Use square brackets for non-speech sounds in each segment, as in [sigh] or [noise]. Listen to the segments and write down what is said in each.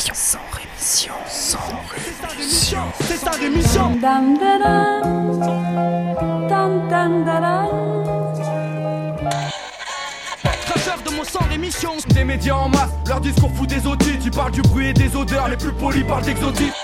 rémission. Sans rémission. Sans rémission. C'est sa rémission. De mon sang rémission. Des médias en masse, leur discours fout des audits. Tu parles du bruit et des odeurs, les plus polis parlent d'exotisme.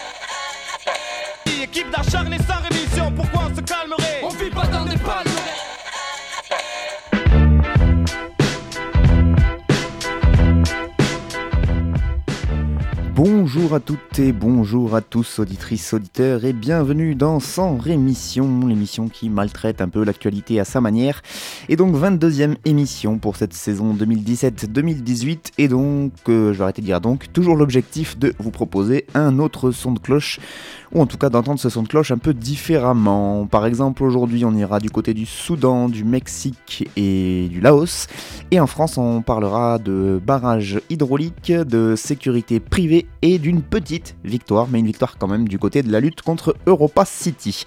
Bonjour à toutes et bonjour à tous, auditrices, auditeurs, et bienvenue dans Sans Rémission, l'émission qui maltraite un peu l'actualité à sa manière. Et donc 22e émission pour cette saison 2017-2018, et donc, euh, je vais arrêter de dire donc, toujours l'objectif de vous proposer un autre son de cloche, ou en tout cas d'entendre ce son de cloche un peu différemment. Par exemple, aujourd'hui on ira du côté du Soudan, du Mexique et du Laos, et en France on parlera de barrages hydrauliques, de sécurité privée et d'une petite victoire, mais une victoire quand même du côté de la lutte contre Europa City.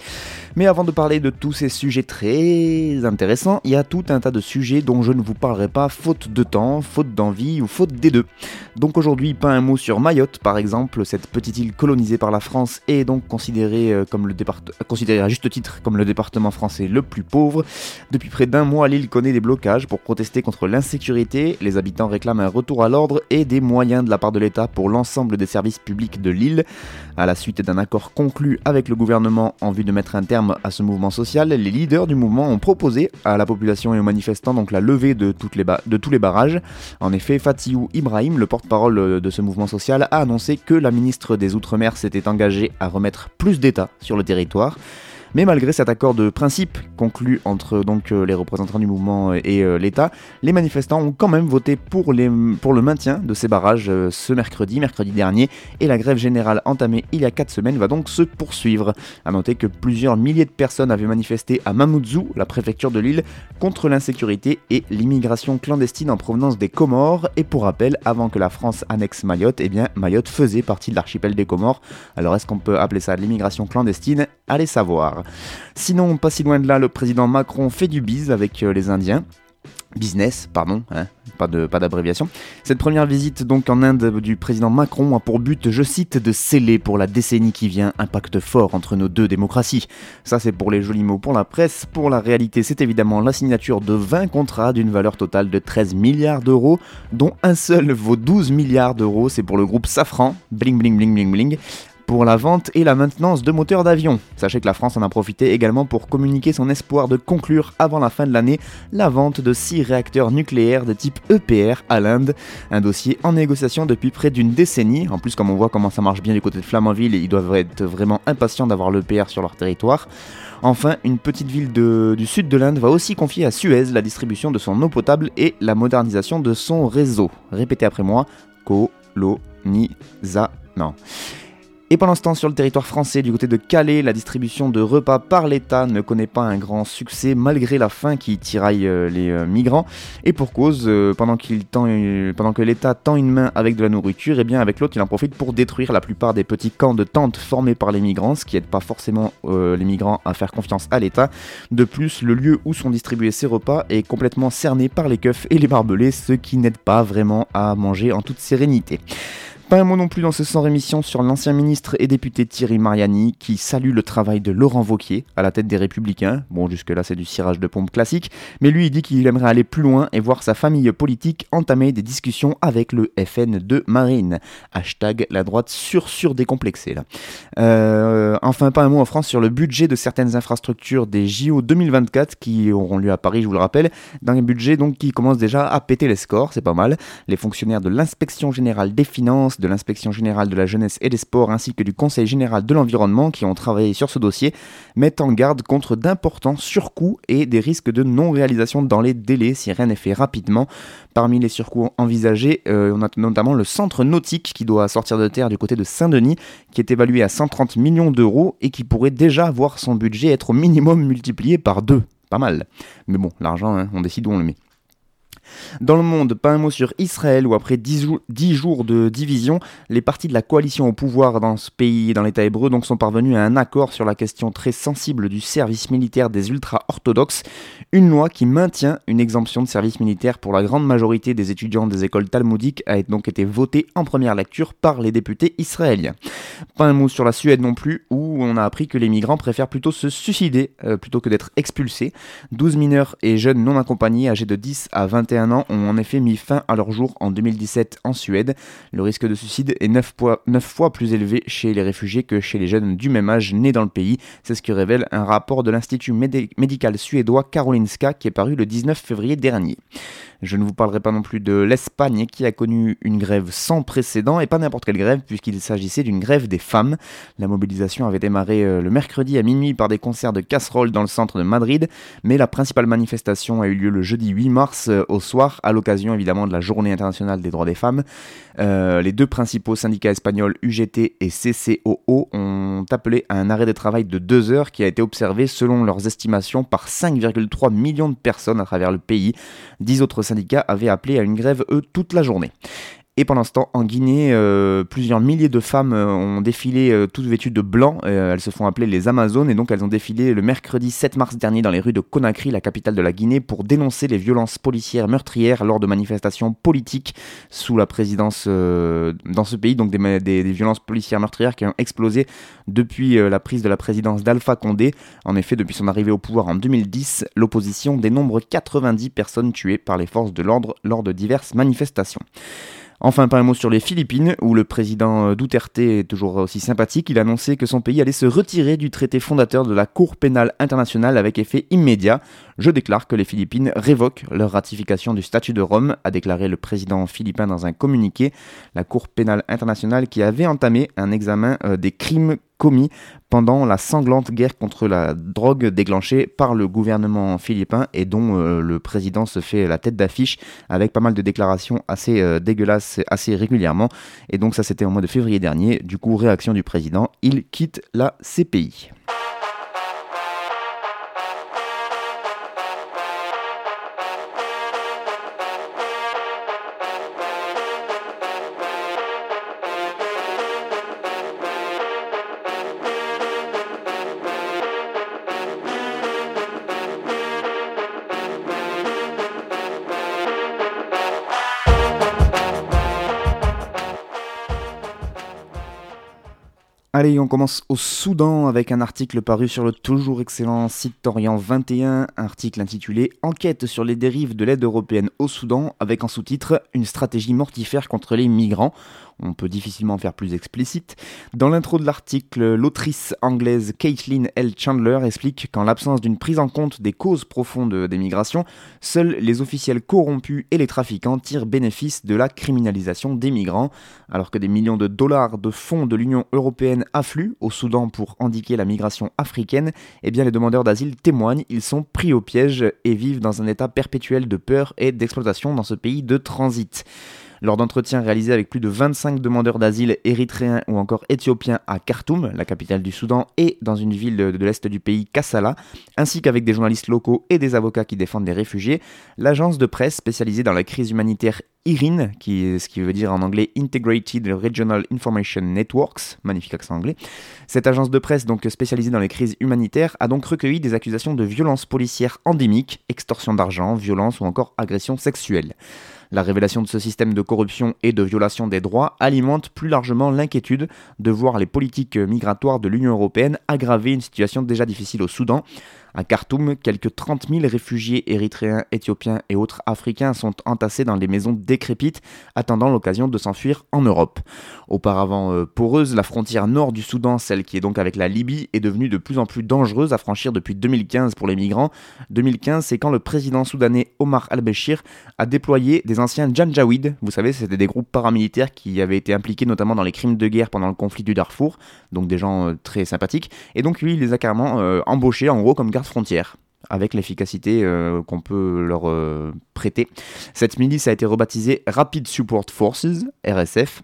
Mais avant de parler de tous ces sujets très intéressants, il y a tout un tas de sujets dont je ne vous parlerai pas faute de temps, faute d'envie ou faute des deux. Donc aujourd'hui, pas un mot sur Mayotte par exemple, cette petite île colonisée par la France et donc considérée, euh, comme le départ... considérée à juste titre comme le département français le plus pauvre. Depuis près d'un mois, l'île connaît des blocages pour protester contre l'insécurité. Les habitants réclament un retour à l'ordre et des moyens de la part de l'État pour l'ensemble des services publics de l'île. À la suite d'un accord conclu avec le gouvernement en vue de mettre un terme à ce mouvement social, les leaders du mouvement ont proposé à la population et aux manifestants donc la levée de, de tous les barrages. En effet, Fatiou Ibrahim, le porte-parole de ce mouvement social, a annoncé que la ministre des Outre-mer s'était engagée à remettre plus d'État sur le territoire. Mais malgré cet accord de principe conclu entre donc euh, les représentants du mouvement et euh, l'État, les manifestants ont quand même voté pour, le maintien de ces barrages euh, ce mercredi, mercredi dernier, et la grève générale entamée il y a 4 semaines va donc se poursuivre. A noter que plusieurs milliers de personnes avaient manifesté à Mamoudzou, la préfecture de l'île, contre l'insécurité et l'immigration clandestine en provenance des Comores. Et pour rappel, avant que la France annexe Mayotte, eh bien Mayotte faisait partie de l'archipel des Comores. Alors est-ce qu'on peut appeler ça l'immigration clandestine? Allez savoir. Sinon, pas si loin de là, le président Macron fait du bise avec euh, les Indiens. Business, pardon, hein, pas d'abréviation. Cette première visite donc en Inde du président Macron a pour but, je cite, de sceller pour la décennie qui vient un pacte fort entre nos deux démocraties. Ça c'est pour les jolis mots pour la presse. Pour la réalité, c'est évidemment la signature de 20 contrats d'une valeur totale de 13 milliards d'euros, dont un seul vaut 12 milliards d'euros. C'est pour le groupe Safran, bling bling bling bling bling, pour la vente et la maintenance de moteurs d'avion. Sachez que la France en a profité également pour communiquer son espoir de conclure avant la fin de l'année la vente de 6 réacteurs nucléaires de type EPR à l'Inde, un dossier en négociation depuis près d'une décennie. En plus, comme on voit comment ça marche bien du côté de Flamanville, ils doivent être vraiment impatients d'avoir l'EPR sur leur territoire. Enfin, une petite ville du sud de l'Inde va aussi confier à Suez la distribution de son eau potable et la modernisation de son réseau. Répétez après moi, colonisa... Non. Et pendant ce temps, sur le territoire français, du côté de Calais, la distribution de repas par l'État ne connaît pas un grand succès malgré la faim qui tiraille euh, les euh, migrants. Et pour cause, euh, pendant, que l'État tend une main avec de la nourriture, et bien avec l'autre, il en profite pour détruire la plupart des petits camps de tentes formés par les migrants, ce qui aide pas forcément les migrants à faire confiance à l'État. De plus, le lieu où sont distribués ces repas est complètement cerné par les keufs et les barbelés, ce qui n'aide pas vraiment à manger en toute sérénité. Pas un mot non plus dans ce sans rémission sur l'ancien ministre et député Thierry Mariani qui salue le travail de Laurent Vauquier à la tête des Républicains. Bon, jusque-là, c'est du cirage de pompe classique, mais lui, il dit qu'il aimerait aller plus loin et voir sa famille politique entamer des discussions avec le FN de Marine. Hashtag la droite sur sur décomplexée là. Euh, enfin, pas un mot en France sur le budget de certaines infrastructures des JO 2024 qui auront lieu à Paris, je vous le rappelle, dans un budget donc qui commence déjà à péter les scores, c'est pas mal. Les fonctionnaires de l'inspection générale des finances, de l'inspection générale de la jeunesse et des sports, ainsi que du conseil général de l'environnement qui ont travaillé sur ce dossier, mettent en garde contre d'importants surcoûts et des risques de non-réalisation dans les délais si rien n'est fait rapidement. Parmi les surcoûts envisagés, euh, on a notamment le centre nautique qui doit sortir de terre du côté de Saint-Denis, qui est évalué à 130 millions d'euros et qui pourrait déjà voir son budget être au minimum multiplié par deux. Pas mal. Mais bon, l'argent, hein, on décide où on le met. Dans le monde, pas un mot sur Israël où après 10, jours de division, les partis de la coalition au pouvoir dans ce pays, dans l'État hébreu, donc sont parvenus à un accord sur la question très sensible du service militaire des ultra-orthodoxes, une loi qui maintient une exemption de service militaire pour la grande majorité des étudiants des écoles talmudiques a donc été votée en première lecture par les députés israéliens. Pas un mot sur la Suède non plus, où on a appris que les migrants préfèrent plutôt se suicider euh, plutôt que d'être expulsés. 12 mineurs et jeunes non accompagnés âgés de 10 à 21 ans ont en effet mis fin à leur jour en 2017 en Suède. Le risque de suicide est 9 fois, 9 fois plus élevé chez les réfugiés que chez les jeunes du même âge nés dans le pays. C'est ce que révèle un rapport de l'Institut médical suédois Karolinska qui est paru le 19 février dernier. Je ne vous parlerai pas non plus de l'Espagne qui a connu une grève sans précédent et pas n'importe quelle grève puisqu'il s'agissait d'une grève des femmes. La mobilisation avait démarré euh, le mercredi à minuit par des concerts de casseroles dans le centre de Madrid, mais la principale manifestation a eu lieu le jeudi 8 mars euh, au soir à l'occasion évidemment de la Journée internationale des droits des femmes. Euh, les deux principaux syndicats espagnols UGT et CCOO ont appelé à un arrêt de travail de deux heures qui a été observé selon leurs estimations par 5,3 millions de personnes à travers le pays. Dix autres syndicats avaient appelé à une grève, eux, toute la journée. Et pendant ce temps, en Guinée, euh, plusieurs milliers de femmes euh, ont défilé euh, toutes vêtues de blanc. elles se font appeler les Amazones et donc elles ont défilé le mercredi 7 mars dernier dans les rues de Conakry, la capitale de la Guinée, pour dénoncer les violences policières meurtrières lors de manifestations politiques sous la présidence dans ce pays. Donc des, des, violences policières meurtrières qui ont explosé depuis la prise de la présidence d'Alpha Condé. En effet, depuis son arrivée au pouvoir en 2010, l'opposition dénombre 90 personnes tuées par les forces de l'ordre lors de diverses manifestations. Enfin, pas un mot sur les Philippines, où le président Duterte est toujours aussi sympathique. Il a annoncé que son pays allait se retirer du traité fondateur de la Cour pénale internationale avec effet immédiat. Je déclare que les Philippines révoquent leur ratification du statut de Rome, a déclaré le président philippin dans un communiqué. La Cour pénale internationale qui avait entamé un examen euh, des crimes commis pendant la sanglante guerre contre la drogue déclenchée par le gouvernement philippin et dont euh, le président se fait la tête d'affiche avec pas mal de déclarations assez euh, dégueulasses assez régulièrement. Et donc ça c'était au mois de février dernier. Du coup, réaction du président, il quitte la CPI. Allez, on commence au Soudan avec un article paru sur le toujours excellent site Orient 21, article intitulé Enquête sur les dérives de l'aide européenne au Soudan avec en sous-titre Une stratégie mortifère contre les migrants on peut difficilement faire plus explicite. Dans l'intro de l'article, l'autrice anglaise Caitlin L. Chandler explique qu'en l'absence d'une prise en compte des causes profondes des migrations, seuls les officiels corrompus et les trafiquants tirent bénéfice de la criminalisation des migrants, alors que des millions de dollars de fonds de l'Union européenne affluent au Soudan pour indiquer la migration africaine, eh bien les demandeurs d'asile témoignent, ils sont pris au piège et vivent dans un état perpétuel de peur et d'exploitation dans ce pays de transit. Lors d'entretiens réalisés avec plus de 25 demandeurs d'asile érythréens ou encore éthiopiens à Khartoum, la capitale du Soudan, et dans une ville de, l'est du pays, Kassala, ainsi qu'avec des journalistes locaux et des avocats qui défendent les réfugiés, l'agence de presse spécialisée dans la crise humanitaire IRIN, qui, ce qui veut dire en anglais Integrated Regional Information Networks, magnifique accent anglais. Cette agence de presse, donc spécialisée dans les crises humanitaires, a donc recueilli des accusations de violences policières endémiques, extorsion d'argent, violence ou encore agression sexuelle. La révélation de ce système de corruption et de violation des droits alimente plus largement l'inquiétude de voir les politiques migratoires de l'Union européenne aggraver une situation déjà difficile au Soudan, à Khartoum, quelques 30 000 réfugiés érythréens, éthiopiens et autres africains sont entassés dans les maisons décrépites, attendant l'occasion de s'enfuir en Europe. Auparavant euh, poreuse, la frontière nord du Soudan, celle qui est donc avec la Libye, est devenue de plus en plus dangereuse à franchir depuis 2015 pour les migrants. 2015, c'est quand le président soudanais Omar al-Béchir a déployé des anciens Janjaweed, vous savez, c'était des groupes paramilitaires qui avaient été impliqués notamment dans les crimes de guerre pendant le conflit du Darfour, donc des gens euh, très sympathiques, et donc lui, il les a carrément euh, embauchés en gros comme garde frontière avec l'efficacité euh, qu'on peut leur euh, prêter. Cette milice a été rebaptisée Rapid Support Forces, RSF,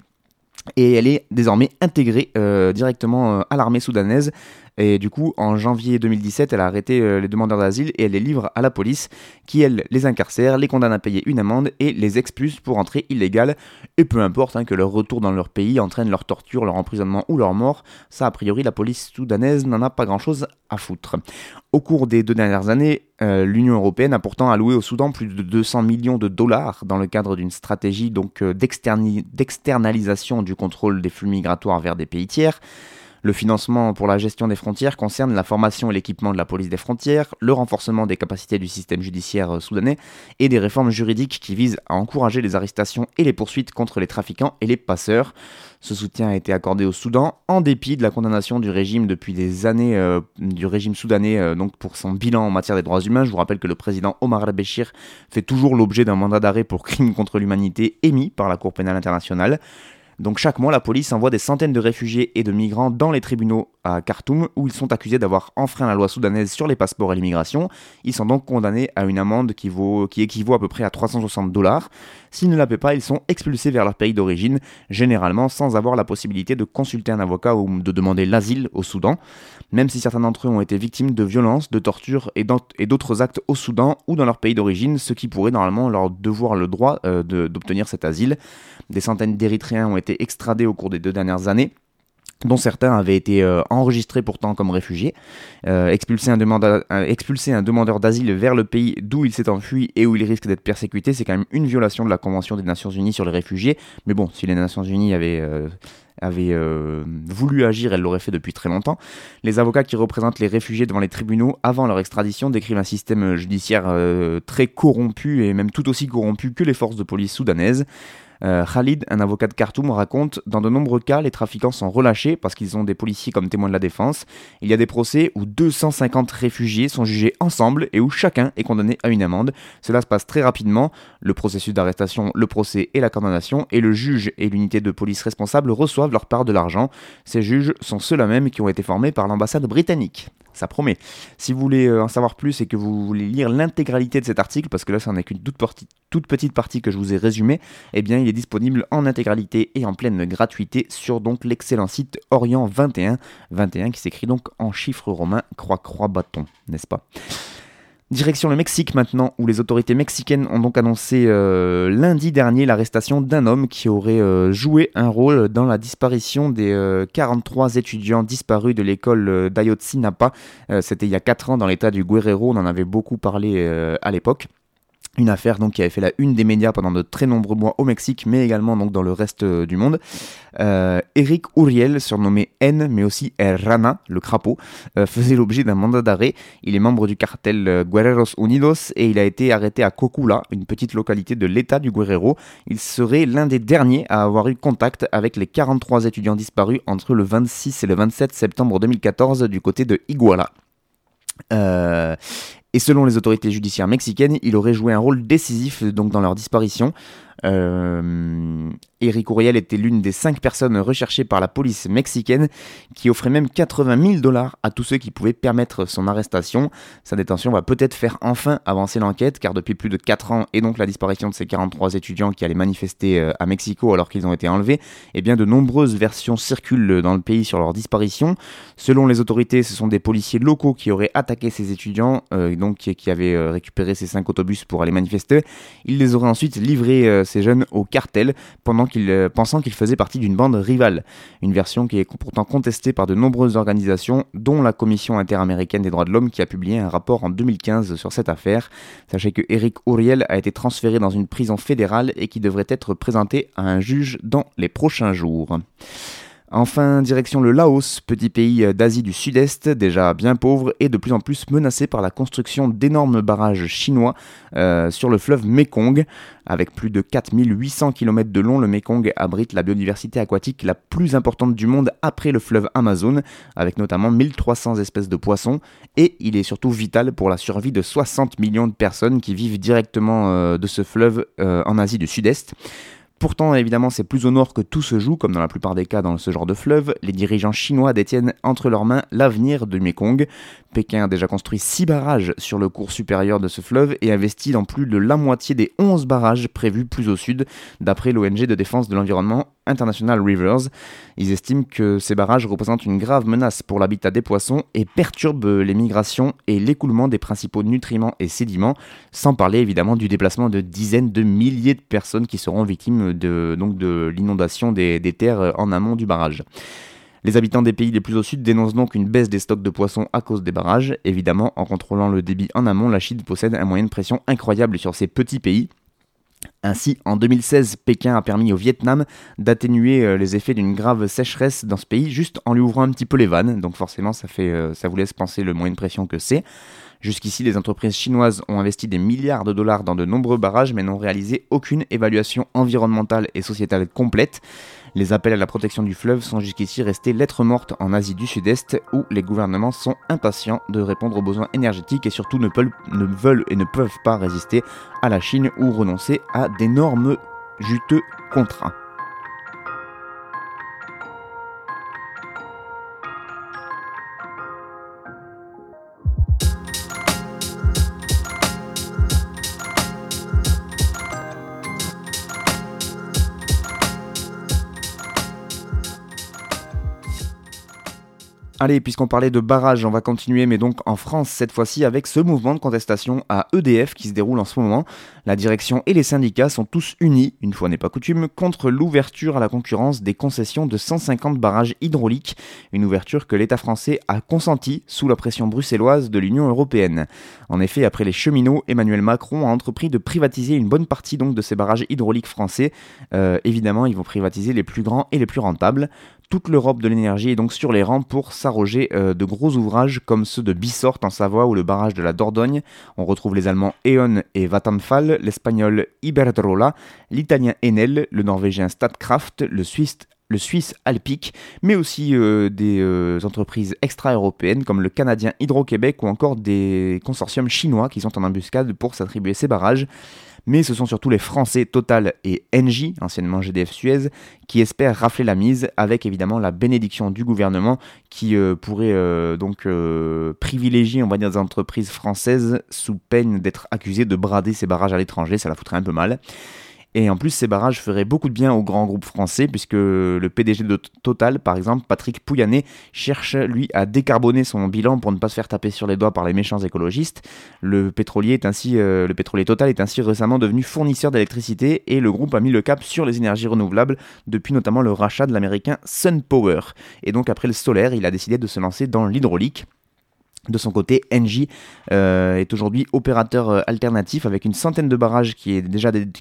et elle est désormais intégrée euh, directement à l'armée soudanaise Et du coup, en janvier 2017, elle a arrêté euh, les demandeurs d'asile et elle les livre à la police, qui elle les incarcère, les condamne à payer une amende et les expulse pour entrée illégale. Et peu importe hein, que leur retour dans leur pays entraîne leur torture, leur emprisonnement ou leur mort, ça a priori la police soudanaise n'en a pas grand-chose à foutre. Au cours des deux dernières années, euh, l'Union européenne a pourtant alloué au Soudan plus de 200 millions de dollars dans le cadre d'une stratégie euh, d'externalisation du contrôle des flux migratoires vers des pays tiers. Le financement pour la gestion des frontières concerne la formation et l'équipement de la police des frontières, le renforcement des capacités du système judiciaire euh, soudanais et des réformes juridiques qui visent à encourager les arrestations et les poursuites contre les trafiquants et les passeurs. Ce soutien a été accordé au Soudan en dépit de la condamnation du régime depuis des années euh, du régime soudanais euh, donc pour son bilan en matière des droits humains. Je vous rappelle que le président Omar al-Béchir fait toujours l'objet d'un mandat d'arrêt pour crimes contre l'humanité émis par la Cour pénale internationale. Donc chaque mois, la police envoie des centaines de réfugiés et de migrants dans les tribunaux à Khartoum où ils sont accusés d'avoir enfreint la loi soudanaise sur les passeports et l'immigration. Ils sont donc condamnés à une amende qui, vaut, qui équivaut à peu près à 360 dollars. S'ils ne la paient pas, ils sont expulsés vers leur pays d'origine, généralement sans avoir la possibilité de consulter un avocat ou de demander l'asile au Soudan, même si certains d'entre eux ont été victimes de violences, de tortures et d'autres actes au Soudan ou dans leur pays d'origine, ce qui pourrait normalement leur devoir le droit euh, d'obtenir cet asile. Des centaines d'Érythréens ont été extradés au cours des deux dernières années dont certains avaient été euh, enregistrés pourtant comme réfugiés. Euh, expulser, un demandeur, d'asile vers le pays d'où il s'est enfui et où il risque d'être persécuté, c'est quand même une violation de la Convention des Nations Unies sur les réfugiés. Mais bon, si les Nations Unies avaient euh, voulu agir, elles l'auraient fait depuis très longtemps. Les avocats qui représentent les réfugiés devant les tribunaux avant leur extradition décrivent un système judiciaire très corrompu et même tout aussi corrompu que les forces de police soudanaises. Euh, Khalid, un avocat de Khartoum, raconte Dans de nombreux cas, les trafiquants sont relâchés parce qu'ils ont des policiers comme témoins de la défense. Il y a des procès où 250 réfugiés sont jugés ensemble et où chacun est condamné à une amende. Cela se passe très rapidement le processus d'arrestation, le procès et la condamnation, et le juge et l'unité de police responsable reçoivent leur part de l'argent. Ces juges sont ceux-là même qui ont été formés par l'ambassade britannique ça promet. Si vous voulez euh, en savoir plus et que vous voulez lire l'intégralité de cet article, parce que là, ça n'est qu'une toute, toute, petite partie que je vous ai résumée, eh bien, il est disponible en intégralité et en pleine gratuité sur donc l'excellent site Orient 21, 21 qui s'écrit donc en chiffres romains croix-croix-bâton, n'est-ce pas? Direction le Mexique maintenant, où les autorités mexicaines ont donc annoncé euh, lundi dernier l'arrestation d'un homme qui aurait euh, joué un rôle dans la disparition des 43 euh, étudiants disparus de l'école d'Ayotzinapa. C'était il y a 4 ans dans l'état du Guerrero, on en avait beaucoup parlé à l'époque. Une affaire donc qui avait fait la une des médias pendant de très nombreux mois au Mexique, mais également donc dans le reste euh, du monde. Euh, Eric Uriel, surnommé N, mais aussi Rana, le crapaud, euh, [laughs] faisait l'objet d'un mandat d'arrêt. Il est membre du cartel Guerreros Unidos et il a été arrêté à Cocula, une petite localité de l'État du Guerrero. Il serait l'un des derniers à avoir eu contact avec les 43 étudiants disparus entre le 26 et le 27 septembre 2014 du côté de Iguala. Euh, et selon les autorités judiciaires mexicaines, il aurait joué un rôle décisif donc dans leur disparition. Euh, Eric Uriel était l'une des cinq personnes recherchées par la police mexicaine qui offrait même 80 000 dollars à tous ceux qui pouvaient permettre son arrestation. Sa détention va peut-être faire enfin avancer l'enquête car depuis plus de 4 ans et donc la disparition de ces 43 étudiants qui allaient manifester euh, à Mexico alors qu'ils ont été enlevés, eh bien de nombreuses versions circulent dans le pays sur leur disparition. Selon les autorités, ce sont des policiers locaux qui auraient attaqué ces étudiants, euh, donc qui, avaient récupéré ces 5 autobus pour aller manifester. Ils les auraient ensuite livrés ces jeunes au cartel euh, pensant qu'ils faisaient partie d'une bande rivale. Une version qui est pourtant contestée par de nombreuses organisations, dont la Commission interaméricaine des droits de l'homme qui a publié un rapport en 2015 sur cette affaire. Sachez que Eric Uriel a été transféré dans une prison fédérale et qui devrait être présenté à un juge dans les prochains jours. Enfin, direction le Laos, petit pays d'Asie du Sud-Est, déjà bien pauvre et de plus en plus menacé par la construction d'énormes barrages chinois euh, sur le fleuve Mekong. Avec plus de 4800 km de long, le Mekong abrite la biodiversité aquatique la plus importante du monde après le fleuve Amazon, avec notamment 1300 espèces de poissons, et il est surtout vital pour la survie de 60 millions de personnes qui vivent directement euh, de ce fleuve euh, en Asie du Sud-Est. Pourtant, évidemment, c'est plus au nord que tout se joue, comme dans la plupart des cas dans ce genre de fleuve. Les dirigeants chinois détiennent entre leurs mains l'avenir de Mekong. Pékin a déjà construit 6 barrages sur le cours supérieur de ce fleuve et investi dans plus de la moitié des 11 barrages prévus plus au sud, d'après l'ONG de défense de l'environnement International Rivers. Ils estiment que ces barrages représentent une grave menace pour l'habitat des poissons et perturbent les migrations et l'écoulement des principaux nutriments et sédiments, sans parler évidemment du déplacement de dizaines de milliers de personnes qui seront victimes de, l'inondation des, des terres en amont du barrage. Les habitants des pays les plus au sud dénoncent donc une baisse des stocks de poissons à cause des barrages. Évidemment, en contrôlant le débit en amont, la Chine possède un moyen de pression incroyable sur ces petits pays. Ainsi, en 2016, Pékin a permis au Vietnam d'atténuer euh, les effets d'une grave sécheresse dans ce pays juste en lui ouvrant un petit peu les vannes. Donc forcément, ça, fait, euh, ça vous laisse penser le moyen de pression que c'est. Jusqu'ici, les entreprises chinoises ont investi des milliards de dollars dans de nombreux barrages mais n'ont réalisé aucune évaluation environnementale et sociétale complète. Les appels à la protection du fleuve sont jusqu'ici restés lettres mortes en Asie du Sud-Est où les gouvernements sont impatients de répondre aux besoins énergétiques et surtout ne, veulent et ne peuvent pas résister à la Chine ou renoncer à d'énormes juteux contrats. Allez, puisqu'on parlait de barrage, on va continuer, mais donc en France cette fois-ci avec ce mouvement de contestation à EDF qui se déroule en ce moment. La direction et les syndicats sont tous unis, une fois n'est pas coutume, contre l'ouverture à la concurrence des concessions de 150 barrages hydrauliques, une ouverture que l'État français a consentie sous la pression bruxelloise de l'Union européenne. En effet, après les cheminots, Emmanuel Macron a entrepris de privatiser une bonne partie donc de ces barrages hydrauliques français. Euh, évidemment, ils vont privatiser les plus grands et les plus rentables. Toute l'Europe de l'énergie est donc sur les rangs pour s'arroger euh, de gros ouvrages comme ceux de Bissort en Savoie ou le barrage de la Dordogne. On retrouve les Allemands E.ON et Vattenfall, l'Espagnol Iberdrola, l'Italien Enel, le Norvégien Statkraft, le Suisse le Suisse Alpic, mais aussi euh, des euh, entreprises extra-européennes comme le Canadien Hydro-Québec ou encore des consortiums chinois qui sont en embuscade pour s'attribuer ces barrages mais ce sont surtout les Français Total et Engie, anciennement GDF Suez, qui espèrent rafler la mise avec évidemment la bénédiction du gouvernement qui euh, pourrait euh, donc euh, privilégier, on va dire, des entreprises françaises sous peine d'être accusées de brader ces barrages à l'étranger, ça la foutrait un peu mal. Et en plus, ces barrages feraient beaucoup de bien aux grands groupes français, puisque le PDG de Total, par exemple, Patrick Pouyanné, cherche, lui, à décarboner son bilan pour ne pas se faire taper sur les doigts par les méchants écologistes. Le pétrolier, euh, le pétrolier Total est ainsi récemment devenu fournisseur d'électricité, et le groupe a mis le cap sur les énergies renouvelables, depuis notamment le rachat de l'américain SunPower. Et donc, après le solaire, il a décidé de se lancer dans l'hydraulique. De son côté, Engie euh, est aujourd'hui opérateur euh, alternatif avec une centaine de barrages qui,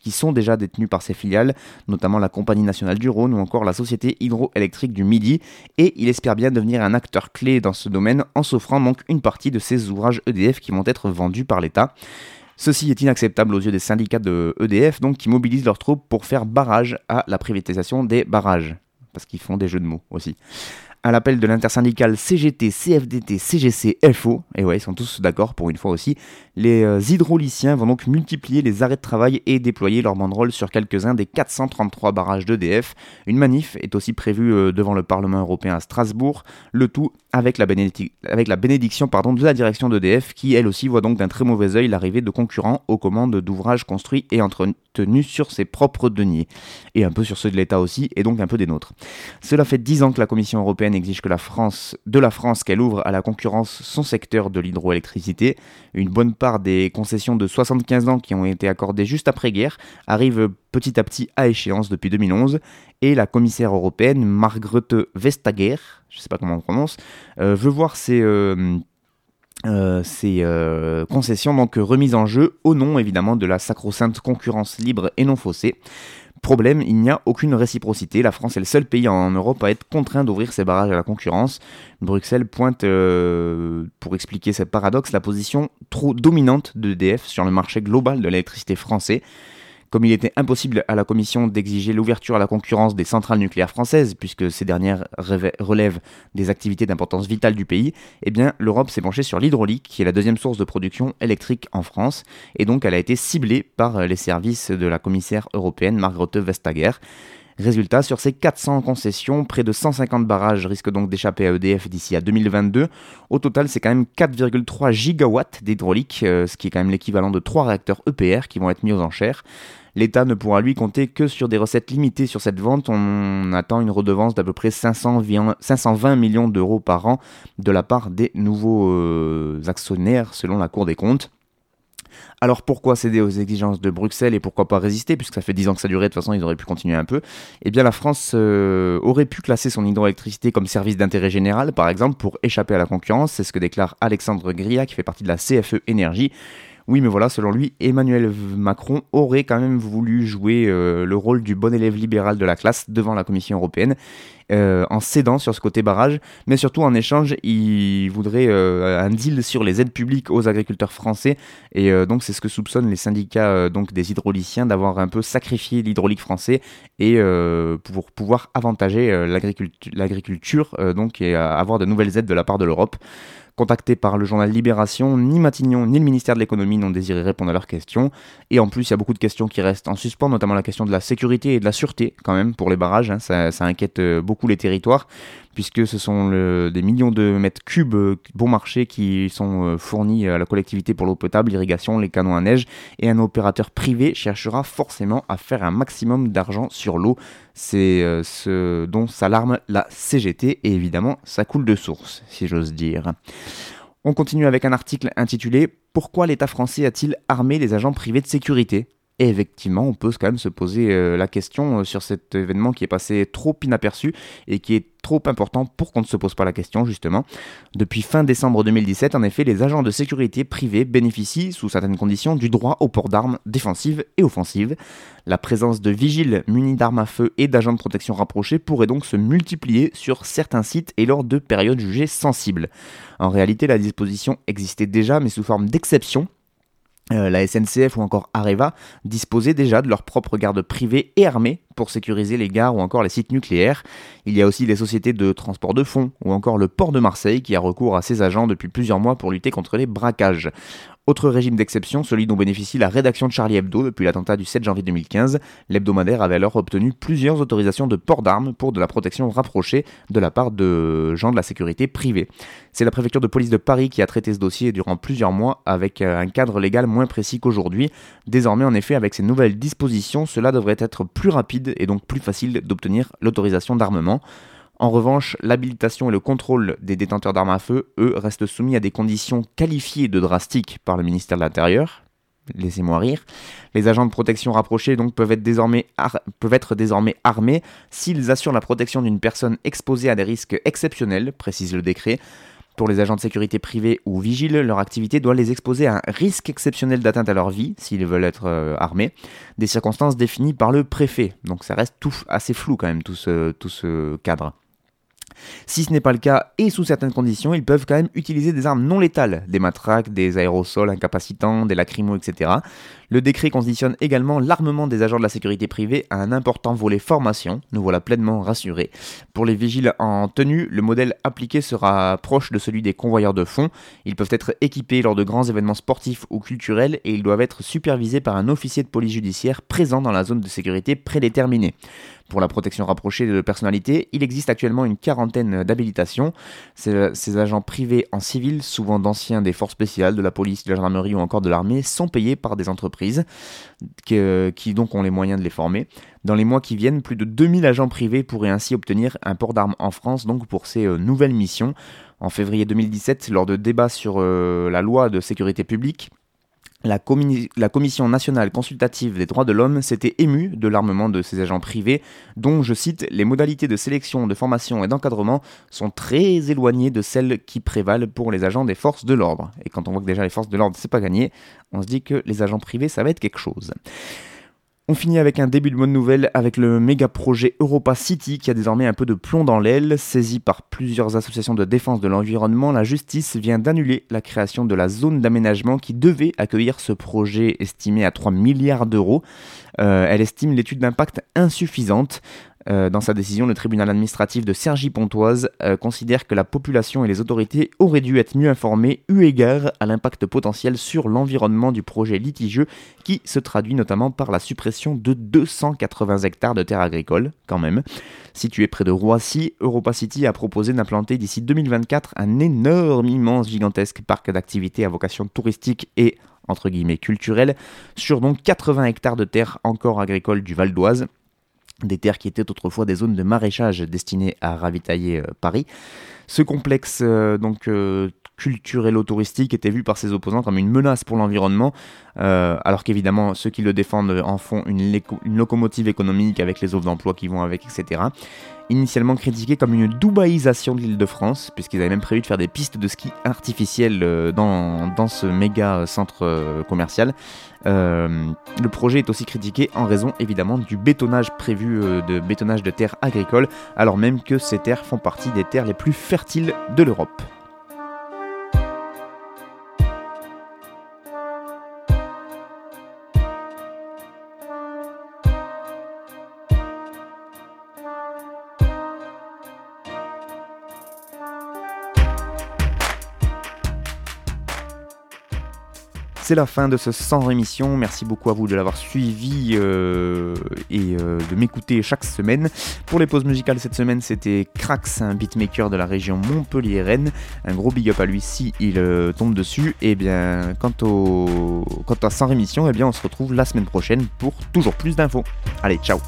qui, sont déjà détenus par ses filiales, notamment la Compagnie nationale du Rhône ou encore la Société hydroélectrique du Midi, et il espère bien devenir un acteur clé dans ce domaine en s'offrant donc une partie de ses ouvrages EDF qui vont être vendus par l'État. Ceci est inacceptable aux yeux des syndicats de EDF, donc qui mobilisent leurs troupes pour faire barrage à la privatisation des barrages, parce qu'ils font des jeux de mots aussi à l'appel de l'intersyndicale CGT, CFDT, CGC, FO, et ouais, ils sont tous d'accord pour une fois aussi, les euh, hydrauliciens vont donc multiplier les arrêts de travail et déployer leur banderole sur quelques-uns des 433 barrages d'EDF. Une manif est aussi prévue euh, devant le Parlement européen à Strasbourg, le tout avec la, avec la bénédiction pardon, de la direction d'EDF qui elle aussi voit donc d'un très mauvais œil l'arrivée de concurrents aux commandes d'ouvrages construits et entretenus sur ses propres deniers, et un peu sur ceux de l'État aussi, et donc un peu des nôtres. Cela fait 10 ans que la Commission européenne exige que la France, de la France qu'elle ouvre à la concurrence son secteur de l'hydroélectricité. Une bonne part des concessions de 75 ans qui ont été accordées juste après-guerre arrivent petit à petit à échéance depuis 2011 et la commissaire européenne Margrethe Vestager, je ne sais pas comment on prononce, euh, veut voir ces, euh, euh, concessions donc remises en jeu au nom évidemment de la sacro-sainte concurrence libre et non faussée. Problème, il n'y a aucune réciprocité. La France est le seul pays en Europe à être contraint d'ouvrir ses barrages à la concurrence. Bruxelles pointe, euh, pour expliquer ce paradoxe, la position trop dominante d'EDF sur le marché global de l'électricité français. Comme il était impossible à la Commission d'exiger l'ouverture à la concurrence des centrales nucléaires françaises, puisque ces dernières relèvent des activités d'importance vitale du pays, eh bien l'Europe s'est penchée sur l'hydraulique, qui est la deuxième source de production électrique en France, et donc elle a été ciblée par les services de la commissaire européenne Margrethe Vestager. Résultat, sur ces 400 concessions, près de 150 barrages risquent donc d'échapper à EDF d'ici à 2022. Au total, c'est quand même 4,3 gigawatts d'hydraulique, euh, ce qui est quand même l'équivalent de 3 réacteurs EPR qui vont être mis aux enchères. L'État ne pourra lui compter que sur des recettes limitées sur cette vente. On attend une redevance d'à peu près 520 millions d'euros par an de la part des nouveaux euh, actionnaires selon la Cour des comptes. Alors pourquoi céder aux exigences de Bruxelles et pourquoi pas résister, puisque ça fait 10 ans que ça durait, de toute façon ils auraient pu continuer un peu Eh bien la France euh, aurait pu classer son hydroélectricité comme service d'intérêt général, par exemple, pour échapper à la concurrence, c'est ce que déclare Alexandre Gria, qui fait partie de la CFE Énergie. Oui, mais voilà, selon lui, Emmanuel Macron aurait quand même voulu jouer euh, le rôle du bon élève libéral de la classe devant la Commission européenne, euh, en cédant sur ce côté barrage, mais surtout en échange, il voudrait euh, un deal sur les aides publiques aux agriculteurs français, et donc c'est ce que soupçonnent les syndicats donc des hydrauliciens d'avoir un peu sacrifié l'hydraulique français et pour pouvoir avantager l'agriculture, et avoir de nouvelles aides de la part de l'Europe. Contactés par le journal Libération, ni Matignon ni le ministère de l'économie n'ont désiré répondre à leurs questions. Et en plus, il y a beaucoup de questions qui restent en suspens, notamment la question de la sécurité et de la sûreté quand même pour les barrages. Hein. Ça, inquiète euh, beaucoup les territoires puisque ce sont des millions de mètres cubes euh, bon marché qui sont euh, fournis à la collectivité pour l'eau potable, l'irrigation, les canons à neige, et un opérateur privé cherchera forcément à faire un maximum d'argent sur l'eau. C'est euh, ce dont s'alarme la CGT, et évidemment, ça coule de source, si j'ose dire. On continue avec un article intitulé Pourquoi l'État français a-t-il armé les agents privés de sécurité? Effectivement, on peut quand même se poser euh, la question euh, sur cet événement qui est passé trop inaperçu et qui est trop important pour qu'on ne se pose pas la question justement. Depuis fin décembre 2017, en effet, les agents de sécurité privés bénéficient, sous certaines conditions, du droit au port d'armes défensives et offensives. La présence de vigiles munis d'armes à feu et d'agents de protection rapprochés pourrait donc se multiplier sur certains sites et lors de périodes jugées sensibles. En réalité, la disposition existait déjà, mais sous forme d'exception euh, la SNCF ou encore Areva disposaient déjà de leur propre garde privée et armée pour sécuriser les gares ou encore les sites nucléaires. Il y a aussi les sociétés de transport de fonds ou encore le port de Marseille qui a recours à ses agents depuis plusieurs mois pour lutter contre les braquages. Autre régime d'exception, celui dont bénéficie la rédaction de Charlie Hebdo depuis l'attentat du 7 janvier 2015. L'hebdomadaire avait alors obtenu plusieurs autorisations de port d'armes pour de la protection rapprochée de la part de gens de la sécurité privée. C'est la préfecture de police de Paris qui a traité ce dossier durant plusieurs mois avec euh, un cadre légal moins précis qu'aujourd'hui. Désormais, en effet, avec ces nouvelles dispositions, cela devrait être plus rapide et donc plus facile d'obtenir l'autorisation d'armement. En revanche, l'habilitation et le contrôle des détenteurs d'armes à feu, eux, restent soumis à des conditions qualifiées de drastiques par le ministère de l'Intérieur. Laissez-moi rire. Les agents de protection rapprochés donc peuvent être désormais, armés s'ils assurent la protection d'une personne exposée à des risques exceptionnels, précise le décret. Pour les agents de sécurité privés ou vigiles, leur activité doit les exposer à un risque exceptionnel d'atteinte à leur vie, s'ils veulent être euh, armés, des circonstances définies par le préfet. Donc ça reste tout assez flou quand même, tout ce, tout ce cadre. Si ce n'est pas le cas, et sous certaines conditions, ils peuvent quand même utiliser des armes non létales, des matraques, des aérosols incapacitants, des lacrymos, etc. Le décret conditionne également l'armement des agents de la sécurité privée à un important volet formation, nous voilà pleinement rassurés. Pour les vigiles en tenue, le modèle appliqué sera proche de celui des convoyeurs de fonds. Ils peuvent être équipés lors de grands événements sportifs ou culturels et ils doivent être supervisés par un officier de police judiciaire présent dans la zone de sécurité prédéterminée. Pour la protection rapprochée de personnalités, il existe actuellement une quarantaine d'habilitations. Ces, agents privés en civil, souvent d'anciens des forces spéciales, de la police, de la gendarmerie ou encore de l'armée, sont payés par des entreprises qui, donc ont les moyens de les former. Dans les mois qui viennent, plus de 2000 agents privés pourraient ainsi obtenir un port d'armes en France donc pour ces euh, nouvelles missions. En février 2017, lors de débats sur euh, la loi de sécurité publique, la, Commission nationale consultative des droits de l'homme s'était émue de l'armement de ces agents privés, dont, je cite, les modalités de sélection, de formation et d'encadrement sont très éloignées de celles qui prévalent pour les agents des forces de l'ordre. Et quand on voit que déjà les forces de l'ordre, c'est pas gagné, on se dit que les agents privés, ça va être quelque chose. On finit avec un début de bonne nouvelle avec le méga projet Europa City qui a désormais un peu de plomb dans l'aile. Saisi par plusieurs associations de défense de l'environnement, la justice vient d'annuler la création de la zone d'aménagement qui devait accueillir ce projet estimé à 3 milliards d'euros. Euh, elle estime l'étude d'impact insuffisante. Euh, dans sa décision, le tribunal administratif de Cergy-Pontoise euh, considère que la population et les autorités auraient dû être mieux informées eu égard à l'impact potentiel sur l'environnement du projet litigieux qui se traduit notamment par la suppression de 280 hectares de terres agricoles, quand même. Situé près de Roissy, Europa City a proposé d'implanter d'ici 2024 un énorme, immense, gigantesque parc d'activités à vocation touristique et entre guillemets culturel sur donc 80 hectares de terres encore agricoles du Val d'Oise des terres qui étaient autrefois des zones de maraîchage destinées à ravitailler euh, Paris. Ce complexe euh, donc euh, culturel-touristique était vu par ses opposants comme une menace pour l'environnement, alors qu'évidemment ceux qui le défendent en font une, locomotive économique avec les offres d'emploi qui vont avec, etc initialement critiqué comme une dubaïsation de l'île de France, puisqu'ils avaient même prévu de faire des pistes de ski artificielles euh, dans, ce méga centre euh, commercial. Euh, le projet est aussi critiqué en raison évidemment du bétonnage prévu de bétonnage de terres agricoles, alors même que ces terres font partie des terres les plus fertiles de l'Europe. C'est la fin de ce sans rémission. Merci beaucoup à vous de l'avoir suivi euh, et euh, de m'écouter chaque semaine. Pour les pauses musicales cette semaine, c'était Crax, un beatmaker de la région Montpellier-Rennes. Un gros big up à lui si il euh, tombe dessus. Et bien, quant, à sans rémission, et eh bien, on se retrouve la semaine prochaine pour toujours plus d'infos. Allez, ciao